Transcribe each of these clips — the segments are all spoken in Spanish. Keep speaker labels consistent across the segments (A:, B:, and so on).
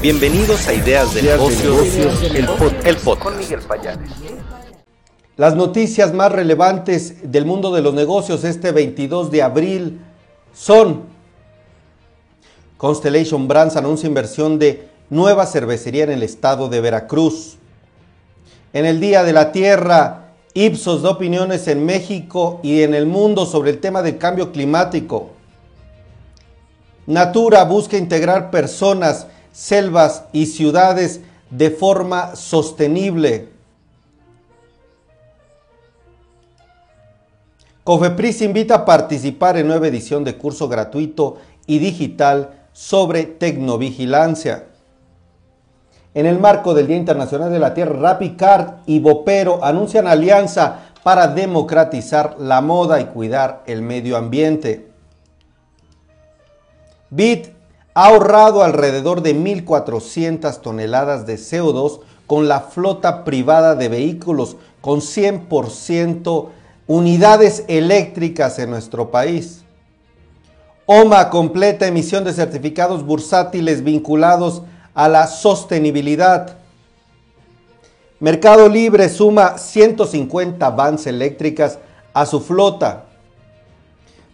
A: Bienvenidos a Ideas de Negocios, el, podcast.
B: Con Miguel Payares.
C: Las noticias más relevantes del mundo de los negocios este 22 de abril son Constellation Brands anuncia inversión de nueva cervecería en el estado de Veracruz. En el Día de la Tierra, Ipsos da opiniones en México y en el mundo sobre el tema del cambio climático. Natura busca integrar personas selvas y ciudades de forma sostenible. Cofepris invita a participar en nueva edición de curso gratuito y digital sobre tecnovigilancia. En el marco del Día Internacional de la Tierra, Rapicard y Bopero anuncian alianza para democratizar la moda y cuidar el medio ambiente. BIT ha ahorrado alrededor de 1.400 toneladas de CO2 con la flota privada de vehículos con 100% unidades eléctricas en nuestro país. OMA completa emisión de certificados bursátiles vinculados a la sostenibilidad. Mercado Libre suma 150 vans eléctricas a su flota.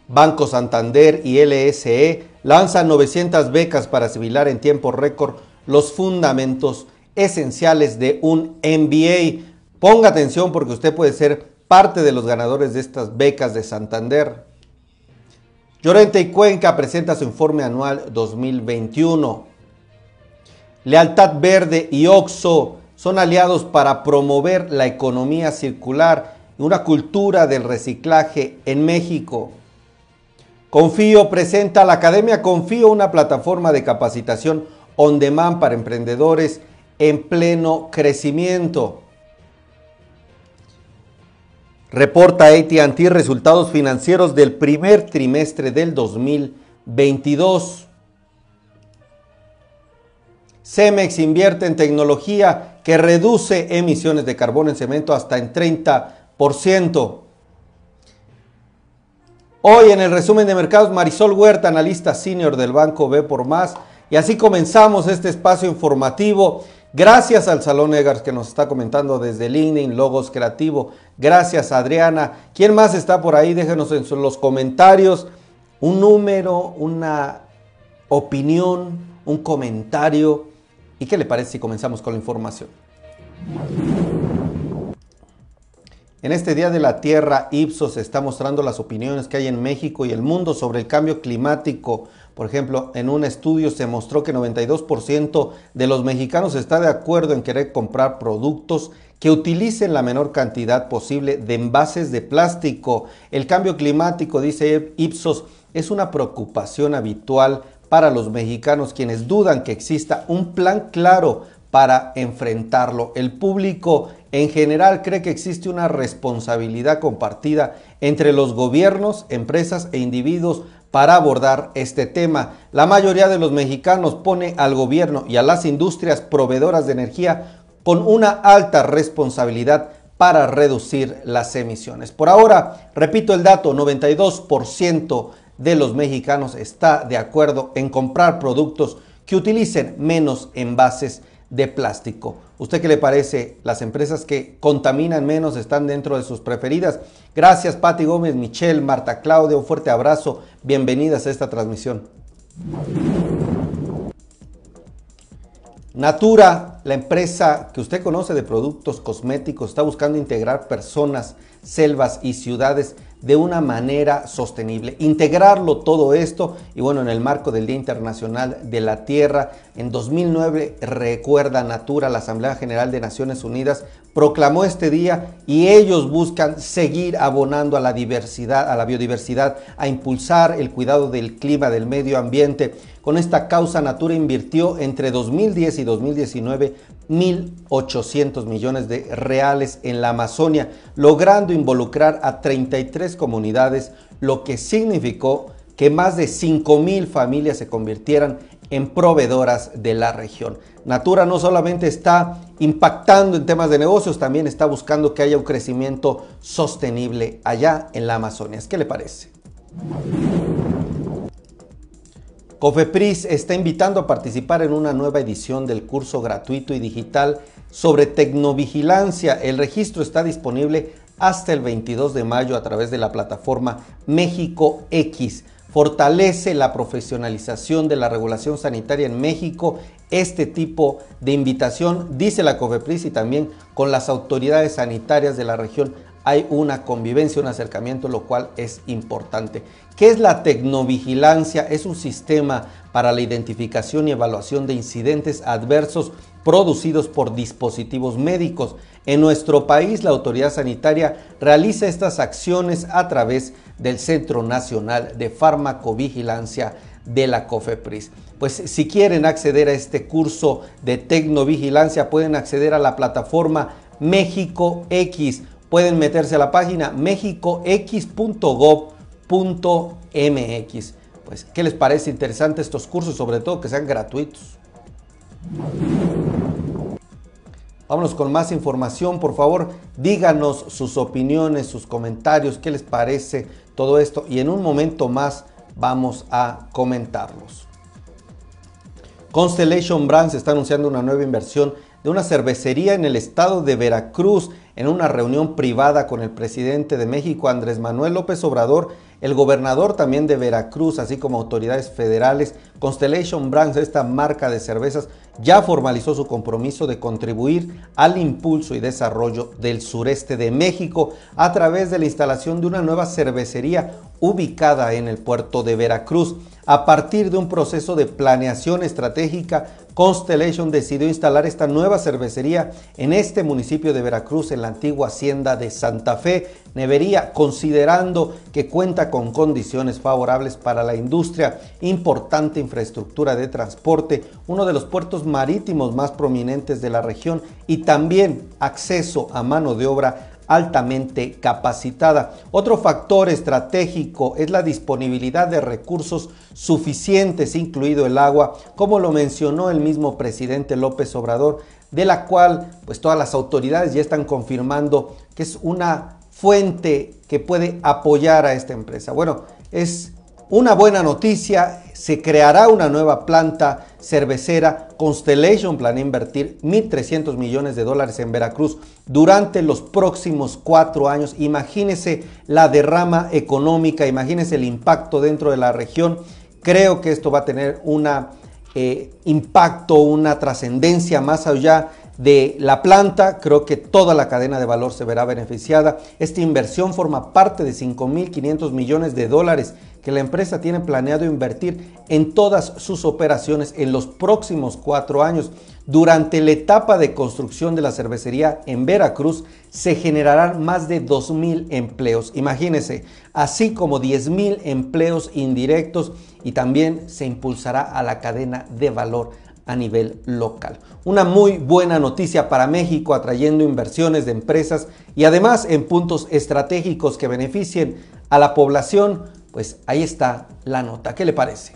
C: Banco Santander y LSE lanzan 900 becas para asimilar en tiempo récord los fundamentos esenciales de un MBA. Ponga atención porque usted puede ser parte de los ganadores de estas becas de Santander. Llorente y Cuenca presenta su informe anual 2021. Lealtad Verde y Oxo son aliados para promover la economía circular y una cultura del reciclaje en México. Confío presenta la Academia Confío una plataforma de capacitación on demand para emprendedores en pleno crecimiento. Reporta ATT resultados financieros del primer trimestre del 2022. Cemex invierte en tecnología que reduce emisiones de carbono en cemento hasta en 30%. Hoy en el resumen de mercados, Marisol Huerta, analista senior del Banco B por Más. Y así comenzamos este espacio informativo. Gracias al Salón Egars que nos está comentando desde LinkedIn, Logos Creativo. Gracias Adriana. ¿Quién más está por ahí? Déjenos en los comentarios un número, una opinión, un comentario. ¿Y qué le parece si comenzamos con la información? En este Día de la Tierra, Ipsos está mostrando las opiniones que hay en México y el mundo sobre el cambio climático. Por ejemplo, en un estudio se mostró que 92% de los mexicanos está de acuerdo en querer comprar productos que utilicen la menor cantidad posible de envases de plástico. El cambio climático, dice Ipsos, es una preocupación habitual para los mexicanos quienes dudan que exista un plan claro para enfrentarlo. El público en general cree que existe una responsabilidad compartida entre los gobiernos, empresas e individuos para abordar este tema. La mayoría de los mexicanos pone al gobierno y a las industrias proveedoras de energía con una alta responsabilidad para reducir las emisiones. Por ahora, repito el dato, 92% de los mexicanos está de acuerdo en comprar productos que utilicen menos envases de plástico. ¿Usted qué le parece? Las empresas que contaminan menos están dentro de sus preferidas. Gracias, Patti Gómez, Michelle, Marta Claudia, un fuerte abrazo. Bienvenidas a esta transmisión. Natura, la empresa que usted conoce de productos cosméticos, está buscando integrar personas, selvas y ciudades de una manera sostenible. Integrarlo todo esto y bueno, en el marco del Día Internacional de la Tierra, en 2009 recuerda Natura, la Asamblea General de Naciones Unidas proclamó este día y ellos buscan seguir abonando a la diversidad, a la biodiversidad, a impulsar el cuidado del clima, del medio ambiente. Con esta causa Natura invirtió entre 2010 y 2019 1.800 millones de reales en la Amazonia, logrando involucrar a 33 comunidades, lo que significó que más de 5.000 familias se convirtieran en proveedoras de la región. Natura no solamente está impactando en temas de negocios, también está buscando que haya un crecimiento sostenible allá en la Amazonia. ¿Qué le parece? Cofepris está invitando a participar en una nueva edición del curso gratuito y digital sobre tecnovigilancia. El registro está disponible hasta el 22 de mayo a través de la plataforma México X. Fortalece la profesionalización de la regulación sanitaria en México. Este tipo de invitación, dice la COFEPRIS y también con las autoridades sanitarias de la región, hay una convivencia, un acercamiento, lo cual es importante. ¿Qué es la tecnovigilancia? Es un sistema para la identificación y evaluación de incidentes adversos producidos por dispositivos médicos. En nuestro país, la autoridad sanitaria realiza estas acciones a través del Centro Nacional de Farmacovigilancia de la COFEPRIS. Pues si quieren acceder a este curso de tecnovigilancia, pueden acceder a la plataforma México X. Pueden meterse a la página mexicox.gov.mx. Pues, ¿qué les parece interesante estos cursos? Sobre todo que sean gratuitos. Vámonos con más información, por favor, díganos sus opiniones, sus comentarios, qué les parece todo esto y en un momento más vamos a comentarlos. Constellation Brands está anunciando una nueva inversión de una cervecería en el estado de Veracruz en una reunión privada con el presidente de México, Andrés Manuel López Obrador, el gobernador también de Veracruz, así como autoridades federales. Constellation Brands, esta marca de cervezas, ya formalizó su compromiso de contribuir al impulso y desarrollo del sureste de México a través de la instalación de una nueva cervecería ubicada en el puerto de Veracruz. A partir de un proceso de planeación estratégica, Constellation decidió instalar esta nueva cervecería en este municipio de Veracruz, en la antigua hacienda de Santa Fe, Nevería, considerando que cuenta con condiciones favorables para la industria, importante infraestructura de transporte, uno de los puertos marítimos más prominentes de la región y también acceso a mano de obra altamente capacitada. Otro factor estratégico es la disponibilidad de recursos suficientes, incluido el agua, como lo mencionó el mismo presidente López Obrador, de la cual pues todas las autoridades ya están confirmando que es una fuente que puede apoyar a esta empresa. Bueno, es una buena noticia, se creará una nueva planta cervecera. Constellation planea invertir 1.300 millones de dólares en Veracruz durante los próximos cuatro años. Imagínese la derrama económica, imagínese el impacto dentro de la región. Creo que esto va a tener un eh, impacto, una trascendencia más allá de la planta, creo que toda la cadena de valor se verá beneficiada. Esta inversión forma parte de 5.500 millones de dólares que la empresa tiene planeado invertir en todas sus operaciones en los próximos cuatro años. Durante la etapa de construcción de la cervecería en Veracruz se generarán más de 2.000 empleos. Imagínense, así como 10.000 empleos indirectos y también se impulsará a la cadena de valor a nivel local. Una muy buena noticia para México atrayendo inversiones de empresas y además en puntos estratégicos que beneficien a la población, pues ahí está la nota. ¿Qué le parece?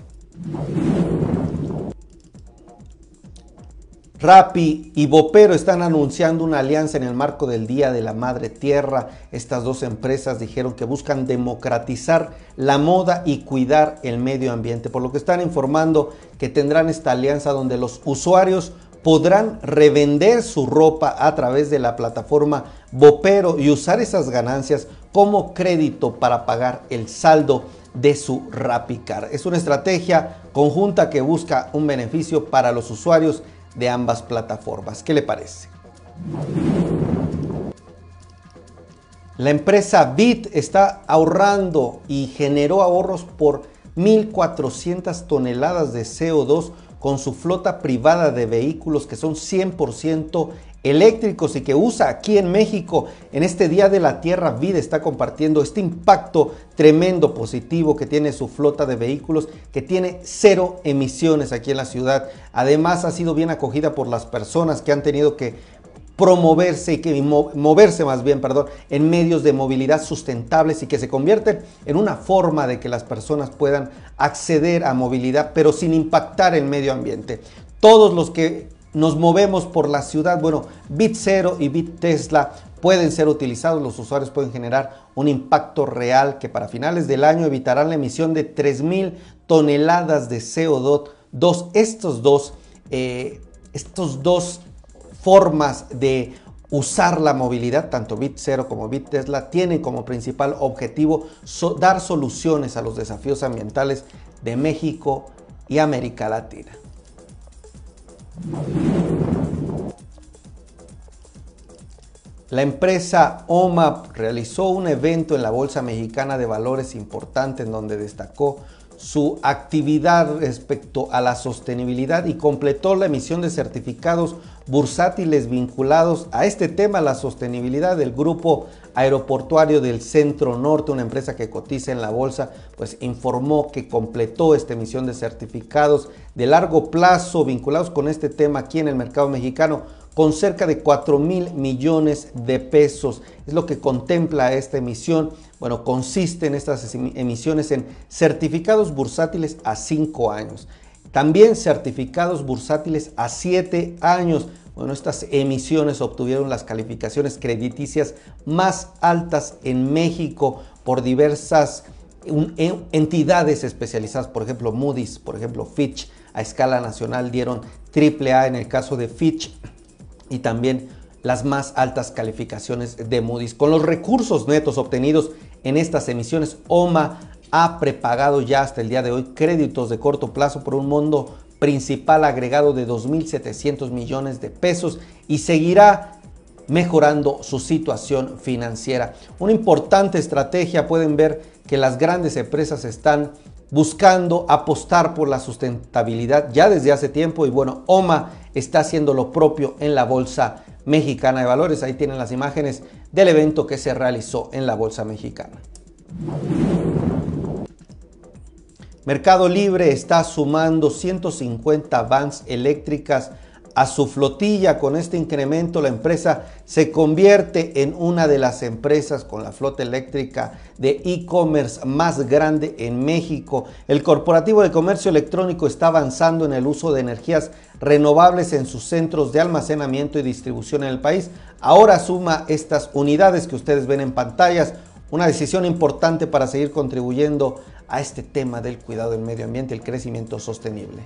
C: Rappi y Bopero están anunciando una alianza en el marco del Día de la Madre Tierra. Estas dos empresas dijeron que buscan democratizar la moda y cuidar el medio ambiente, por lo que están informando que tendrán esta alianza donde los usuarios podrán revender su ropa a través de la plataforma Bopero y usar esas ganancias como crédito para pagar el saldo de su Car. Es una estrategia conjunta que busca un beneficio para los usuarios de ambas plataformas. ¿Qué le parece? La empresa Bit está ahorrando y generó ahorros por 1.400 toneladas de CO2 con su flota privada de vehículos que son 100% eléctricos y que usa aquí en México. En este Día de la Tierra, Vida está compartiendo este impacto tremendo positivo que tiene su flota de vehículos, que tiene cero emisiones aquí en la ciudad. Además, ha sido bien acogida por las personas que han tenido que promoverse y que moverse más bien, perdón, en medios de movilidad sustentables y que se convierten en una forma de que las personas puedan acceder a movilidad, pero sin impactar el medio ambiente. Todos los que nos movemos por la ciudad. Bueno, Bit Zero y Bit Tesla pueden ser utilizados, los usuarios pueden generar un impacto real que para finales del año evitarán la emisión de 3.000 toneladas de CO2. Estos dos, eh, estos dos formas de usar la movilidad, tanto Bit0 como Bit Tesla, tienen como principal objetivo dar soluciones a los desafíos ambientales de México y América Latina. La empresa OMAP realizó un evento en la Bolsa Mexicana de Valores importante en donde destacó su actividad respecto a la sostenibilidad y completó la emisión de certificados bursátiles vinculados a este tema, la sostenibilidad del grupo aeroportuario del Centro Norte, una empresa que cotiza en la bolsa, pues informó que completó esta emisión de certificados de largo plazo vinculados con este tema aquí en el mercado mexicano con cerca de 4 mil millones de pesos. Es lo que contempla esta emisión. Bueno, consiste en estas emisiones en certificados bursátiles a 5 años. También certificados bursátiles a 7 años. Bueno, estas emisiones obtuvieron las calificaciones crediticias más altas en México por diversas entidades especializadas, por ejemplo Moody's, por ejemplo Fitch, a escala nacional dieron AAA en el caso de Fitch, y también las más altas calificaciones de Moody's. Con los recursos netos obtenidos en estas emisiones, OMA ha prepagado ya hasta el día de hoy créditos de corto plazo por un monto principal agregado de 2.700 millones de pesos y seguirá mejorando su situación financiera. Una importante estrategia, pueden ver que las grandes empresas están buscando apostar por la sustentabilidad ya desde hace tiempo y bueno, OMA está haciendo lo propio en la Bolsa Mexicana de Valores. Ahí tienen las imágenes del evento que se realizó en la Bolsa Mexicana. Mercado Libre está sumando 150 vans eléctricas a su flotilla. Con este incremento la empresa se convierte en una de las empresas con la flota eléctrica de e-commerce más grande en México. El corporativo de comercio electrónico está avanzando en el uso de energías renovables en sus centros de almacenamiento y distribución en el país. Ahora suma estas unidades que ustedes ven en pantallas, una decisión importante para seguir contribuyendo a este tema del cuidado del medio ambiente y el crecimiento sostenible.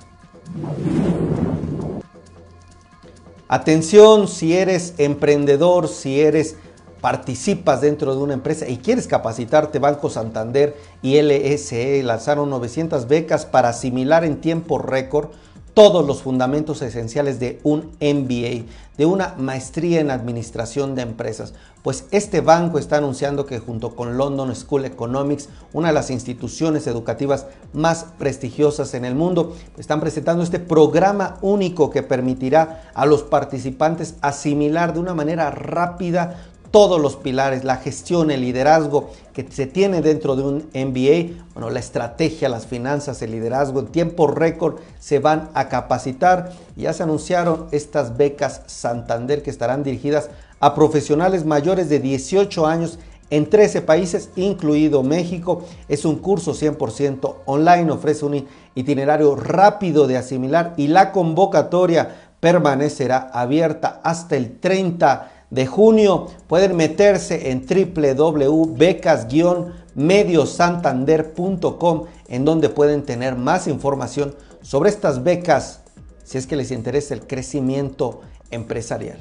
C: Atención si eres emprendedor, si eres participas dentro de una empresa y quieres capacitarte, Banco Santander y LSE lanzaron 900 becas para asimilar en tiempo récord todos los fundamentos esenciales de un MBA, de una maestría en administración de empresas. Pues este banco está anunciando que junto con London School Economics, una de las instituciones educativas más prestigiosas en el mundo, están presentando este programa único que permitirá a los participantes asimilar de una manera rápida todos los pilares, la gestión, el liderazgo que se tiene dentro de un MBA, bueno, la estrategia, las finanzas, el liderazgo en tiempo récord se van a capacitar. Ya se anunciaron estas becas Santander que estarán dirigidas a profesionales mayores de 18 años en 13 países, incluido México. Es un curso 100% online, ofrece un itinerario rápido de asimilar y la convocatoria permanecerá abierta hasta el 30 de junio. Pueden meterse en www.becas-mediosantander.com en donde pueden tener más información sobre estas becas si es que les interesa el crecimiento empresarial.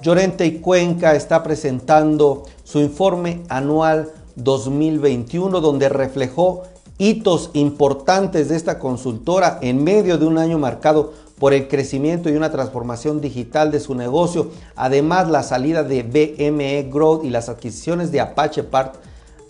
C: Llorente y Cuenca está presentando su informe anual 2021 donde reflejó hitos importantes de esta consultora en medio de un año marcado por el crecimiento y una transformación digital de su negocio. Además, la salida de BME Growth y las adquisiciones de Apache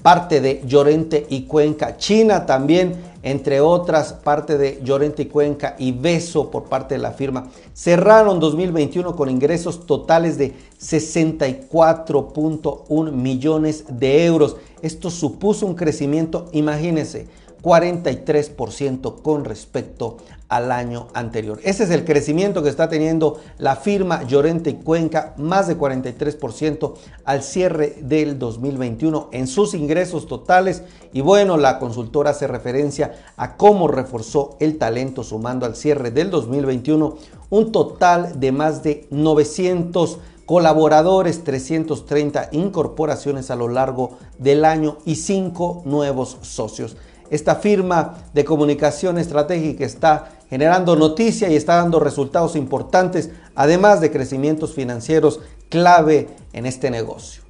C: parte de Llorente y Cuenca. China también, entre otras, parte de Llorente y Cuenca y Beso por parte de la firma. Cerraron 2021 con ingresos totales de 64.1 millones de euros. Esto supuso un crecimiento, imagínense, 43% con respecto al año anterior. Ese es el crecimiento que está teniendo la firma Llorente y Cuenca, más de 43% al cierre del 2021 en sus ingresos totales. Y bueno, la consultora hace referencia a cómo reforzó el talento sumando al cierre del 2021 un total de más de 900 colaboradores, 330 incorporaciones a lo largo del año y 5 nuevos socios. Esta firma de comunicación estratégica está generando noticia y está dando resultados importantes, además de crecimientos financieros clave en este negocio.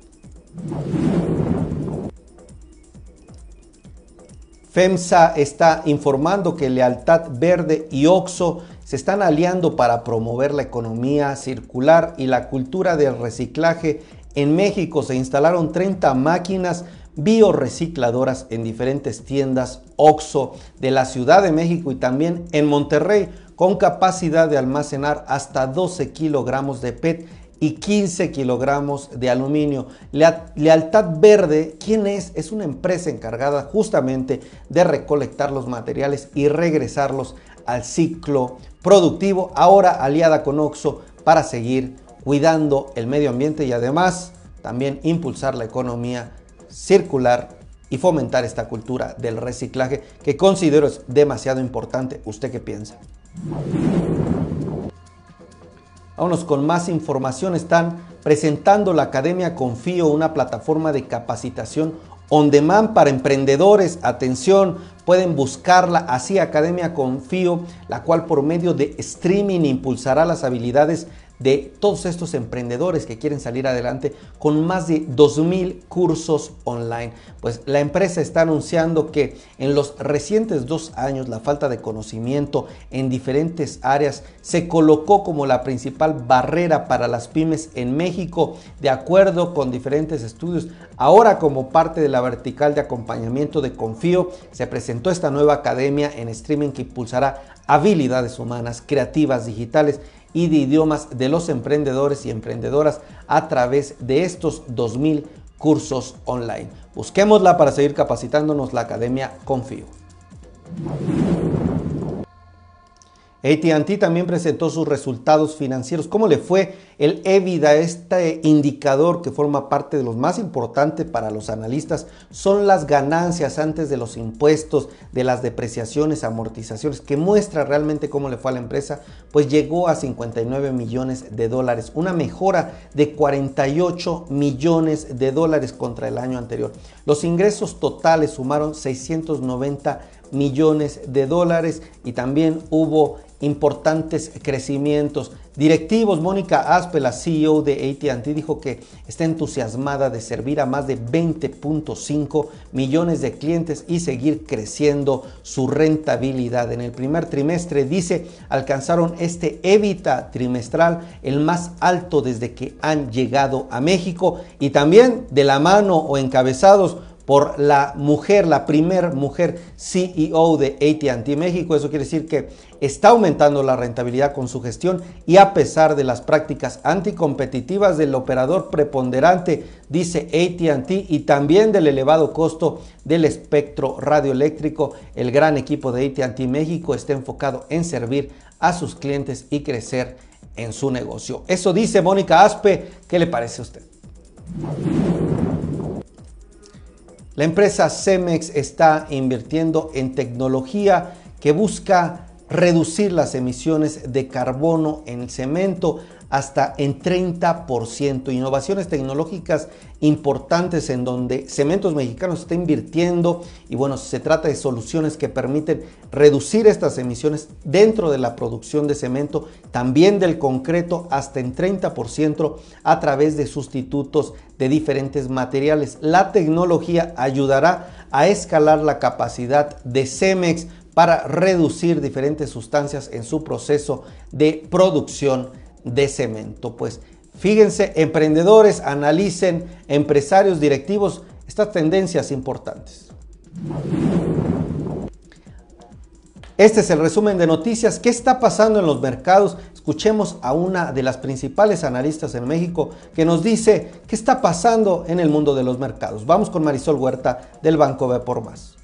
C: FEMSA está informando que Lealtad Verde y OXO se están aliando para promover la economía circular y la cultura del reciclaje. En México se instalaron 30 máquinas biorecicladoras en diferentes tiendas OXO de la Ciudad de México y también en Monterrey con capacidad de almacenar hasta 12 kilogramos de PET y 15 kilogramos de aluminio. Lealtad Verde, ¿quién es? Es una empresa encargada justamente de recolectar los materiales y regresarlos al ciclo productivo, ahora aliada con OXO para seguir cuidando el medio ambiente y además también impulsar la economía circular y fomentar esta cultura del reciclaje que considero es demasiado importante. ¿Usted qué piensa? Vámonos con más información. Están presentando la Academia Confío, una plataforma de capacitación on demand para emprendedores. Atención, pueden buscarla así Academia Confío, la cual por medio de streaming impulsará las habilidades de todos estos emprendedores que quieren salir adelante con más de 2.000 cursos online. Pues la empresa está anunciando que en los recientes dos años la falta de conocimiento en diferentes áreas se colocó como la principal barrera para las pymes en México, de acuerdo con diferentes estudios. Ahora como parte de la vertical de acompañamiento de Confío, se presentó esta nueva academia en streaming que impulsará habilidades humanas, creativas, digitales y de idiomas de los emprendedores y emprendedoras a través de estos 2.000 cursos online. Busquémosla para seguir capacitándonos la Academia Confío. ATT también presentó sus resultados financieros. ¿Cómo le fue el EBITDA? Este indicador que forma parte de los más importantes para los analistas son las ganancias antes de los impuestos, de las depreciaciones, amortizaciones, que muestra realmente cómo le fue a la empresa. Pues llegó a 59 millones de dólares, una mejora de 48 millones de dólares contra el año anterior. Los ingresos totales sumaron 690 millones de dólares y también hubo importantes crecimientos. Directivos, Mónica Aspe, la CEO de ATT, dijo que está entusiasmada de servir a más de 20.5 millones de clientes y seguir creciendo su rentabilidad. En el primer trimestre, dice, alcanzaron este EBITDA trimestral, el más alto desde que han llegado a México y también de la mano o encabezados por la mujer, la primer mujer CEO de ATT México. Eso quiere decir que está aumentando la rentabilidad con su gestión y a pesar de las prácticas anticompetitivas del operador preponderante, dice ATT, y también del elevado costo del espectro radioeléctrico, el gran equipo de ATT México está enfocado en servir a sus clientes y crecer en su negocio. Eso dice Mónica Aspe. ¿Qué le parece a usted? La empresa Cemex está invirtiendo en tecnología que busca reducir las emisiones de carbono en el cemento hasta en 30%. Innovaciones tecnológicas importantes en donde Cementos Mexicanos está invirtiendo y bueno, se trata de soluciones que permiten reducir estas emisiones dentro de la producción de cemento, también del concreto hasta en 30% a través de sustitutos de diferentes materiales. La tecnología ayudará a escalar la capacidad de Cemex para reducir diferentes sustancias en su proceso de producción de cemento. Pues fíjense, emprendedores, analicen, empresarios, directivos, estas tendencias importantes. Este es el resumen de noticias. ¿Qué está pasando en los mercados? Escuchemos a una de las principales analistas en México que nos dice qué está pasando en el mundo de los mercados. Vamos con Marisol Huerta del Banco B por Más.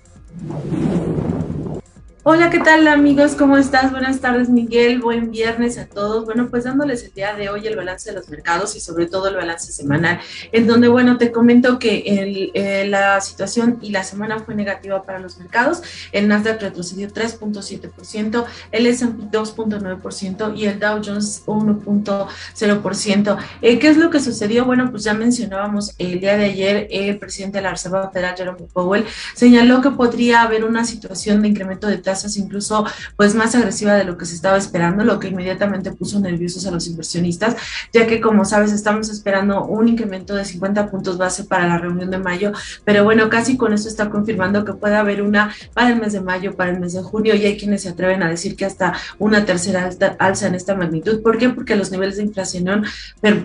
B: Hola, ¿qué tal amigos? ¿Cómo estás? Buenas tardes, Miguel. Buen viernes a todos. Bueno, pues dándoles el día de hoy el balance de los mercados y sobre todo el balance semanal, en donde, bueno, te comento que el, eh, la situación y la semana fue negativa para los mercados. El Nasdaq retrocedió 3.7%, el S&P 2.9% y el Dow Jones 1.0%. Eh, ¿Qué es lo que sucedió? Bueno, pues ya mencionábamos el día de ayer, el presidente de la Reserva Federal, Jerome Powell, señaló que podría haber una situación de incremento de tasas incluso pues más agresiva de lo que se estaba esperando, lo que inmediatamente puso nerviosos a los inversionistas, ya que como sabes estamos esperando un incremento de 50 puntos base para la reunión de mayo, pero bueno, casi con eso está confirmando que puede haber una para el mes de mayo, para el mes de junio, y hay quienes se atreven a decir que hasta una tercera alza en esta magnitud. ¿Por qué? Porque los niveles de inflación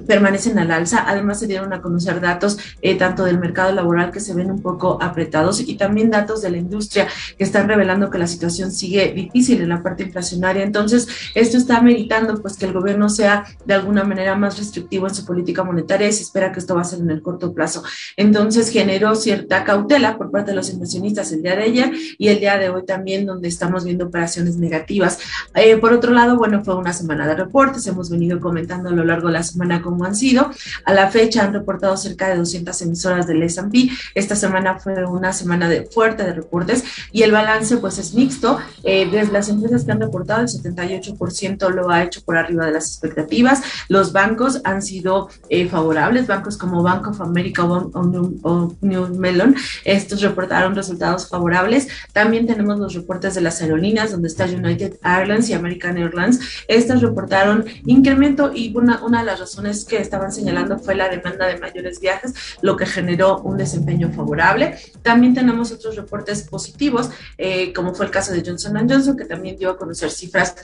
B: permanecen al alza, además se dieron a conocer datos eh, tanto del mercado laboral que se ven un poco apretados y también datos de la industria que están revelando que la situación sigue difícil en la parte inflacionaria. Entonces, esto está meritando pues que el gobierno sea de alguna manera más restrictivo en su política monetaria y se espera que esto va a ser en el corto plazo. Entonces, generó cierta cautela por parte de los inversionistas el día de ayer y el día de hoy también, donde estamos viendo operaciones negativas. Eh, por otro lado, bueno, fue una semana de reportes, hemos venido comentando a lo largo de la semana cómo han sido. A la fecha han reportado cerca de 200 emisoras del S&P. Esta semana fue una semana de fuerte de reportes y el balance pues es mixto eh, desde las empresas que han reportado, el 78% lo ha hecho por arriba de las expectativas. Los bancos han sido eh, favorables, bancos como Bank of America o, New Melon, estos reportaron resultados favorables. También tenemos los reportes de las aerolíneas, donde está United Airlines y American Airlines. Estas reportaron incremento y una, una de las razones que estaban señalando fue la demanda de mayores viajes, lo que generó un desempeño favorable. También tenemos otros reportes positivos, eh, como fue el caso de Johnson Johnson, que también dio a conocer cifras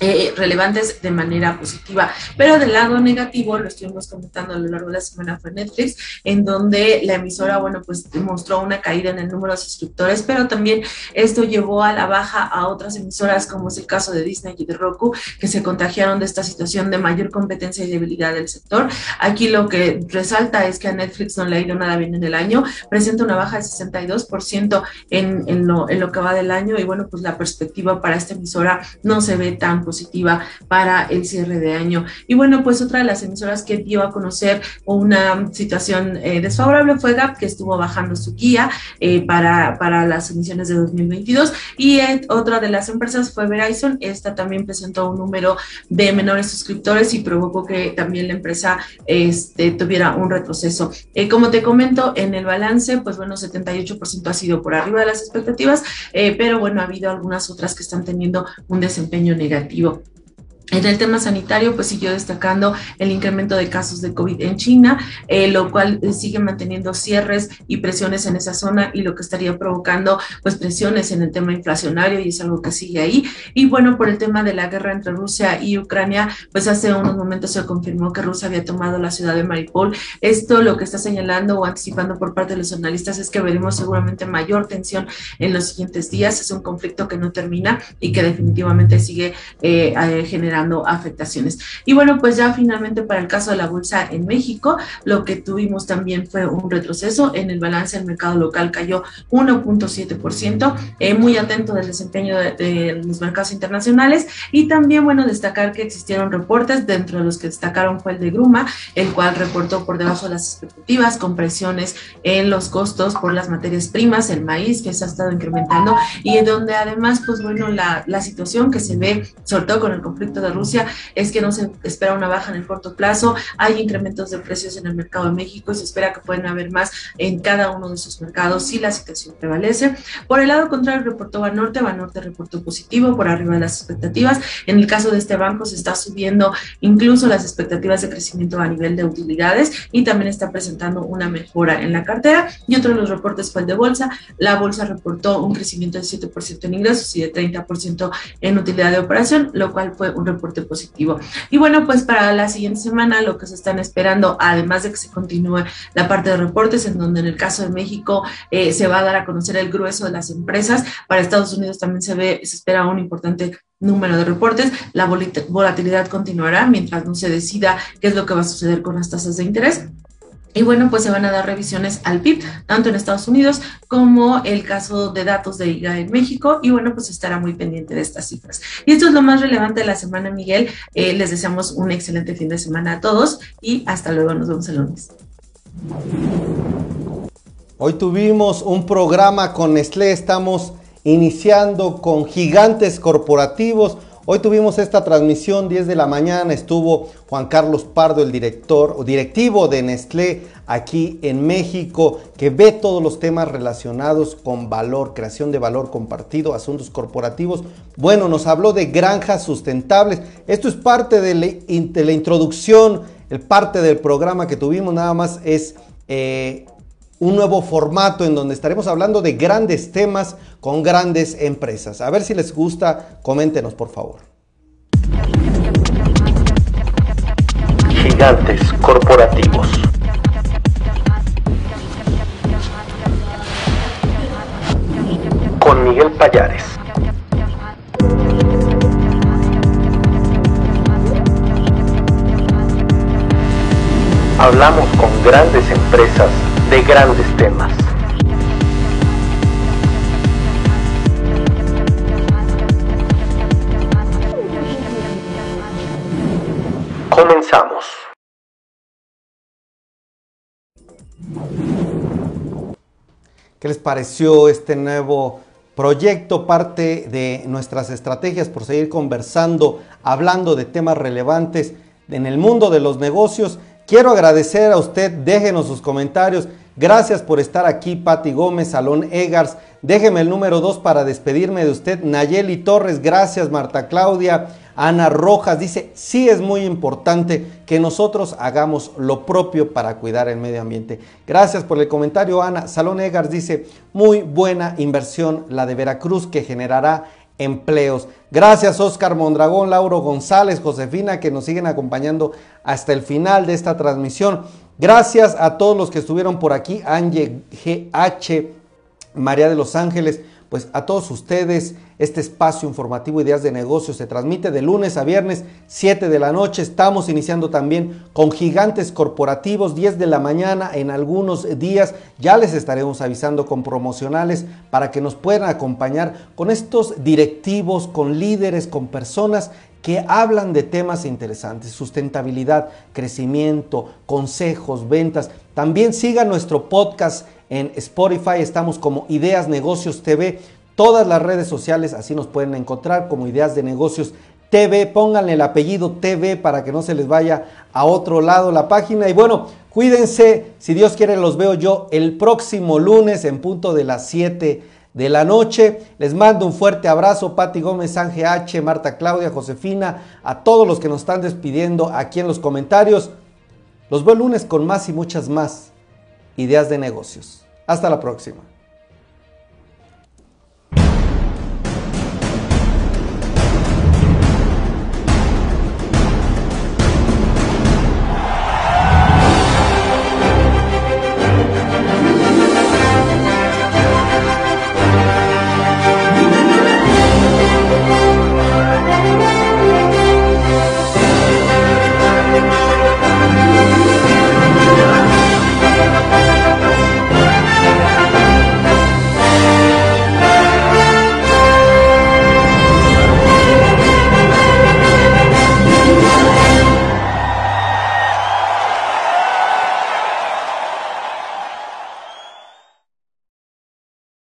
B: eh, relevantes de manera positiva. Pero del lado negativo, lo estuvimos comentando a lo largo de la semana, fue Netflix, en donde la emisora, bueno, pues mostró una caída en el número de suscriptores, pero también esto llevó a la baja a otras emisoras, como es el caso de Disney y de Roku, que se contagiaron de esta situación de mayor competencia y debilidad del sector. Aquí lo que resalta es que a Netflix no le ha ido nada bien en el año, presenta una baja de 62% en, lo que va del año y bueno, pues la perspectiva para esta emisora no se ve tan positiva para el cierre de año. Y bueno, pues otra de las emisoras que dio a conocer una situación eh, desfavorable fue GAP, que estuvo bajando su guía eh, para, para las emisiones de 2022. Y eh, otra de las empresas fue Verizon. Esta también presentó un número de menores suscriptores y provocó que también la empresa este, tuviera un retroceso. como te comento, en el balance, pues bueno, 78% ha sido por arriba de las expectativas, pero bueno, ha habido algunas otras que están teniendo un desempeño negativo. его En el tema sanitario, pues siguió destacando el incremento de casos de COVID en China, eh, lo cual eh, sigue manteniendo cierres y presiones en esa zona y lo que estaría provocando pues presiones en el tema inflacionario y es algo que sigue ahí. Y bueno, por el tema de la guerra entre Rusia y Ucrania, pues hace unos momentos se confirmó que Rusia había tomado la ciudad de Mariupol. Esto lo que está señalando o anticipando por parte de los analistas es que veremos seguramente mayor tensión en los siguientes días. Es un conflicto que no termina y que definitivamente sigue eh, generando afectaciones. Y bueno, pues ya finalmente para el caso de la bolsa en México, lo que tuvimos también fue un retroceso en el balance del mercado local cayó 1.7%, eh, muy atento del desempeño de, los mercados internacionales y también bueno destacar que existieron reportes, dentro de los que destacaron fue el de Gruma, el cual reportó por debajo de las expectativas con presiones en los costos por las materias primas, el maíz que se ha estado incrementando y donde además pues bueno la, la situación que se ve sobre todo con el conflicto de Rusia es que no se espera una baja en el corto plazo, hay incrementos de precios en el mercado de México y se espera que pueden haber más en cada uno de esos mercados si la situación prevalece. Por el lado contrario, reportó Banorte, Banorte reportó positivo por arriba de las expectativas. En el caso de este banco se está subiendo incluso las expectativas de crecimiento a nivel de utilidades y también está presentando una mejora en la cartera. Y otro de los reportes fue el de bolsa. La bolsa reportó un crecimiento de 7% en ingresos y de 30% en utilidad de operación, lo cual fue un reporte positivo. Y bueno, pues para la siguiente semana lo que se están esperando, además de que se continúe la parte de reportes, en donde en el caso de México eh, se va a dar a conocer el grueso de las empresas, para Estados Unidos también se ve, se espera un importante número de reportes, la volatilidad continuará mientras no se decida qué es lo que va a suceder con las tasas de interés. Y bueno, pues se van a dar revisiones al PIB, tanto en Estados Unidos como el caso de datos de IGA en México. Y bueno, pues estará muy pendiente de estas cifras. Y esto es lo más relevante de la semana, Miguel. Eh, les deseamos un excelente fin de semana a todos y hasta luego. Nos vemos el lunes.
C: Hoy tuvimos un programa con Nestlé. Estamos iniciando con gigantes corporativos. Hoy tuvimos esta transmisión 10 de la mañana, estuvo Juan Carlos Pardo, el director o directivo de Nestlé aquí en México, que ve todos los temas relacionados con valor, creación de valor compartido, asuntos corporativos. Bueno, nos habló de granjas sustentables. Esto es parte de la, introducción, el parte del programa que tuvimos, nada más es eh, un nuevo formato en donde estaremos hablando de grandes temas con grandes empresas. A ver si les gusta, coméntenos por favor.
D: Gigantes corporativos. Con Miguel Payares. Hablamos con grandes empresas de grandes temas. Comenzamos.
C: ¿Qué les pareció este nuevo proyecto? Parte de nuestras estrategias por seguir conversando, hablando de temas relevantes en el mundo de los negocios Quiero agradecer a usted, déjenos sus comentarios. Gracias por estar aquí, Patti Gómez, Salón Egars. Déjeme el número 2 para despedirme de usted. Nayeli Torres, gracias, Marta Claudia. Ana Rojas dice, sí es muy importante que nosotros hagamos lo propio para cuidar el medio ambiente. Gracias por el comentario, Ana. Salón Egars dice, muy buena inversión la de Veracruz que generará empleos. Gracias Oscar Mondragón, Lauro González, Josefina, que nos siguen acompañando hasta el final de esta transmisión. Gracias a todos los que estuvieron por aquí, Angie GH, María de los Ángeles, pues a todos ustedes, este espacio informativo Ideas de Negocios se transmite de lunes a viernes, 7 de la noche. Estamos iniciando también con gigantes corporativos, 10 de la mañana en algunos días. Ya les estaremos avisando con promocionales para que nos puedan acompañar con estos directivos, con líderes, con personas que hablan de temas interesantes, sustentabilidad, crecimiento, consejos, ventas. También sigan nuestro podcast en Spotify, estamos como Ideas Negocios TV todas las redes sociales, así nos pueden encontrar como Ideas de Negocios TV, pónganle el apellido TV para que no se les vaya a otro lado la página. Y bueno, cuídense, si Dios quiere los veo yo el próximo lunes en punto de las 7 de la noche. Les mando un fuerte abrazo, Pati Gómez, Ángel H, Marta Claudia, Josefina, a todos los que nos están despidiendo aquí en los comentarios. Los veo el lunes con más y muchas más ideas de negocios. Hasta la próxima.